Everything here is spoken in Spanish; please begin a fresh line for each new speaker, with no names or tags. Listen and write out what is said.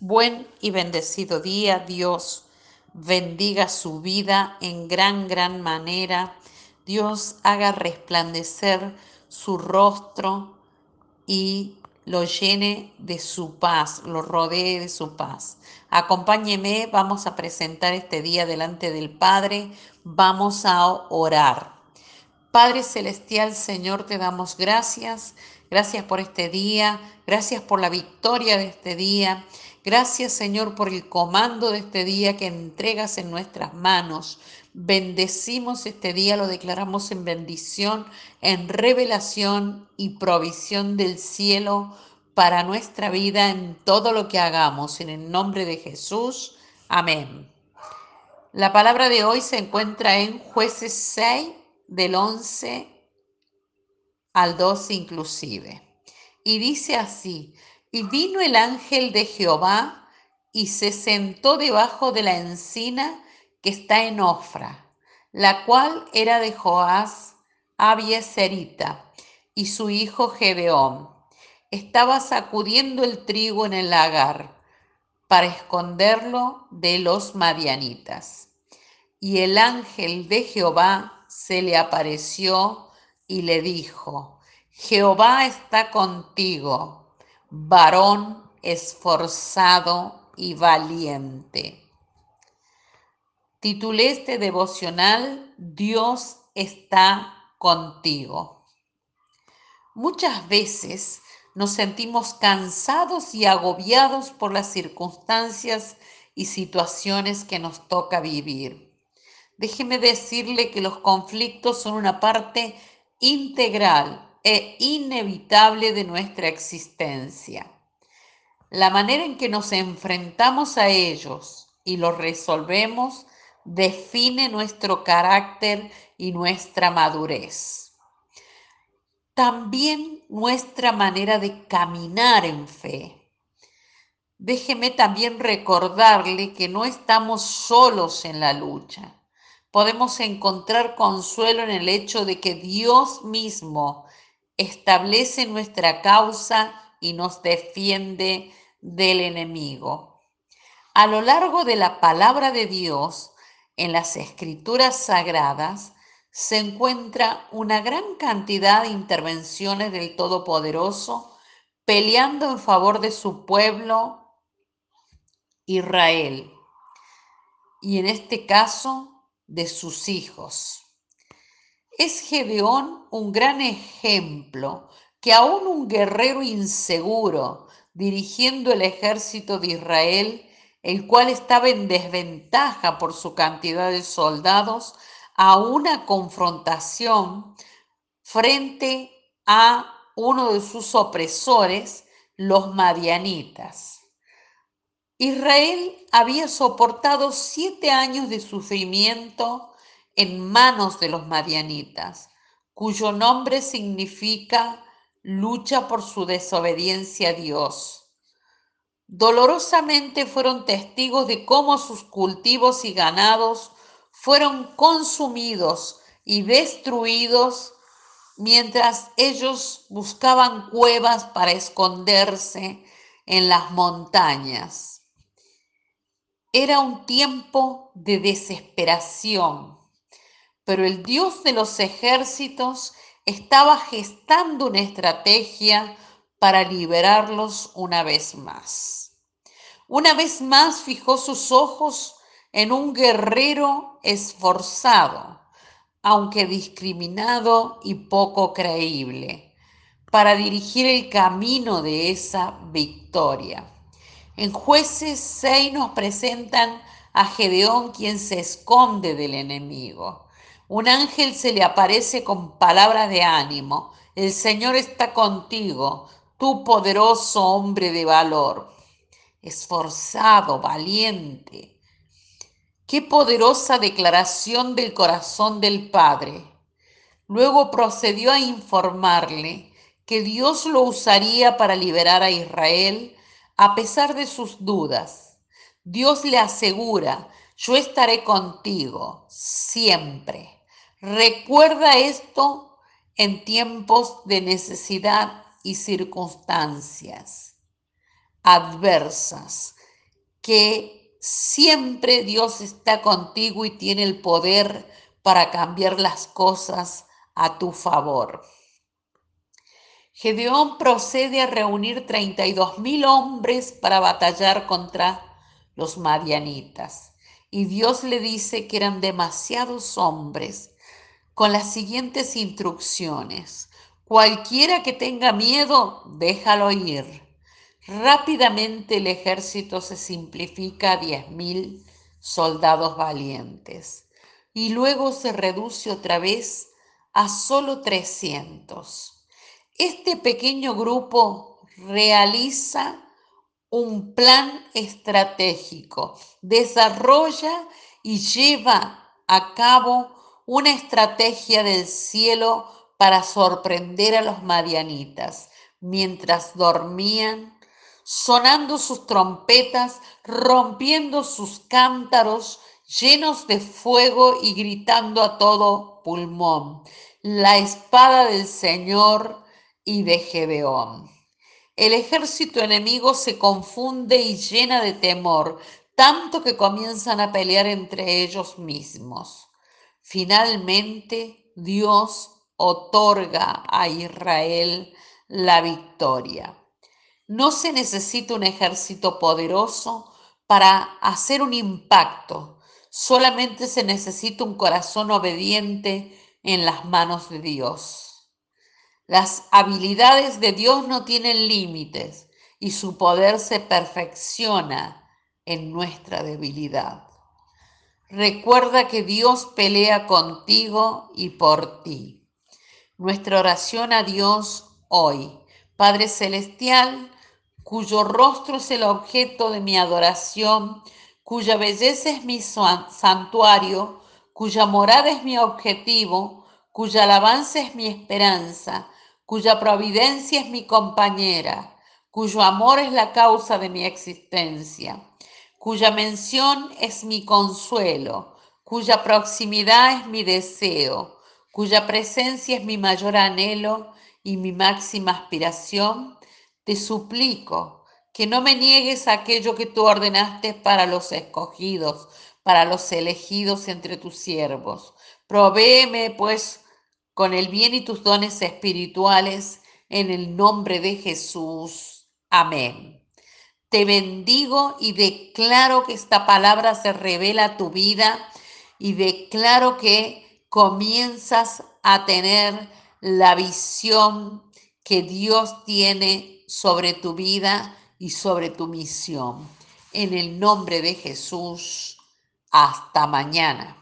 Buen y bendecido día, Dios bendiga su vida en gran, gran manera. Dios haga resplandecer su rostro y lo llene de su paz, lo rodee de su paz. Acompáñeme, vamos a presentar este día delante del Padre, vamos a orar. Padre Celestial, Señor, te damos gracias. Gracias por este día, gracias por la victoria de este día. Gracias Señor por el comando de este día que entregas en nuestras manos. Bendecimos este día, lo declaramos en bendición, en revelación y provisión del cielo para nuestra vida en todo lo que hagamos. En el nombre de Jesús. Amén. La palabra de hoy se encuentra en jueces 6 del 11 al 12 inclusive. Y dice así, y vino el ángel de Jehová y se sentó debajo de la encina que está en Ofra, la cual era de Joás Abieserita y su hijo Gedeón. Estaba sacudiendo el trigo en el lagar para esconderlo de los madianitas. Y el ángel de Jehová se le apareció y le dijo, Jehová está contigo varón esforzado y valiente. Titulé este devocional Dios está contigo. Muchas veces nos sentimos cansados y agobiados por las circunstancias y situaciones que nos toca vivir. Déjeme decirle que los conflictos son una parte integral e inevitable de nuestra existencia. La manera en que nos enfrentamos a ellos y los resolvemos define nuestro carácter y nuestra madurez. También nuestra manera de caminar en fe. Déjeme también recordarle que no estamos solos en la lucha. Podemos encontrar consuelo en el hecho de que Dios mismo establece nuestra causa y nos defiende del enemigo. A lo largo de la palabra de Dios, en las escrituras sagradas, se encuentra una gran cantidad de intervenciones del Todopoderoso peleando en favor de su pueblo Israel y en este caso de sus hijos. Es Gedeón un gran ejemplo que aún un guerrero inseguro dirigiendo el ejército de Israel, el cual estaba en desventaja por su cantidad de soldados, a una confrontación frente a uno de sus opresores, los madianitas. Israel había soportado siete años de sufrimiento en manos de los madianitas, cuyo nombre significa lucha por su desobediencia a Dios. Dolorosamente fueron testigos de cómo sus cultivos y ganados fueron consumidos y destruidos mientras ellos buscaban cuevas para esconderse en las montañas. Era un tiempo de desesperación pero el Dios de los ejércitos estaba gestando una estrategia para liberarlos una vez más. Una vez más fijó sus ojos en un guerrero esforzado, aunque discriminado y poco creíble, para dirigir el camino de esa victoria. En jueces 6 nos presentan a Gedeón quien se esconde del enemigo un ángel se le aparece con palabras de ánimo. El Señor está contigo, tú poderoso hombre de valor, esforzado, valiente. Qué poderosa declaración del corazón del Padre. Luego procedió a informarle que Dios lo usaría para liberar a Israel a pesar de sus dudas. Dios le asegura, yo estaré contigo siempre. Recuerda esto en tiempos de necesidad y circunstancias adversas que siempre Dios está contigo y tiene el poder para cambiar las cosas a tu favor. Gedeón procede a reunir 32 mil hombres para batallar contra los madianitas. Y Dios le dice que eran demasiados hombres con las siguientes instrucciones. Cualquiera que tenga miedo, déjalo ir. Rápidamente el ejército se simplifica a diez mil soldados valientes y luego se reduce otra vez a solo 300. Este pequeño grupo realiza un plan estratégico, desarrolla y lleva a cabo una estrategia del cielo para sorprender a los marianitas mientras dormían, sonando sus trompetas, rompiendo sus cántaros llenos de fuego y gritando a todo pulmón, la espada del Señor y de Gedeón. El ejército enemigo se confunde y llena de temor, tanto que comienzan a pelear entre ellos mismos. Finalmente, Dios otorga a Israel la victoria. No se necesita un ejército poderoso para hacer un impacto, solamente se necesita un corazón obediente en las manos de Dios. Las habilidades de Dios no tienen límites y su poder se perfecciona en nuestra debilidad. Recuerda que Dios pelea contigo y por ti. Nuestra oración a Dios hoy, Padre Celestial, cuyo rostro es el objeto de mi adoración, cuya belleza es mi santuario, cuya morada es mi objetivo, cuya alabanza es mi esperanza, cuya providencia es mi compañera, cuyo amor es la causa de mi existencia, cuya mención es mi consuelo, cuya proximidad es mi deseo, cuya presencia es mi mayor anhelo y mi máxima aspiración, te suplico que no me niegues aquello que tú ordenaste para los escogidos, para los elegidos entre tus siervos. Provéeme, pues, con el bien y tus dones espirituales en el nombre de Jesús. Amén. Te bendigo y declaro que esta palabra se revela a tu vida y declaro que comienzas a tener la visión que Dios tiene sobre tu vida y sobre tu misión. En el nombre de Jesús, hasta mañana.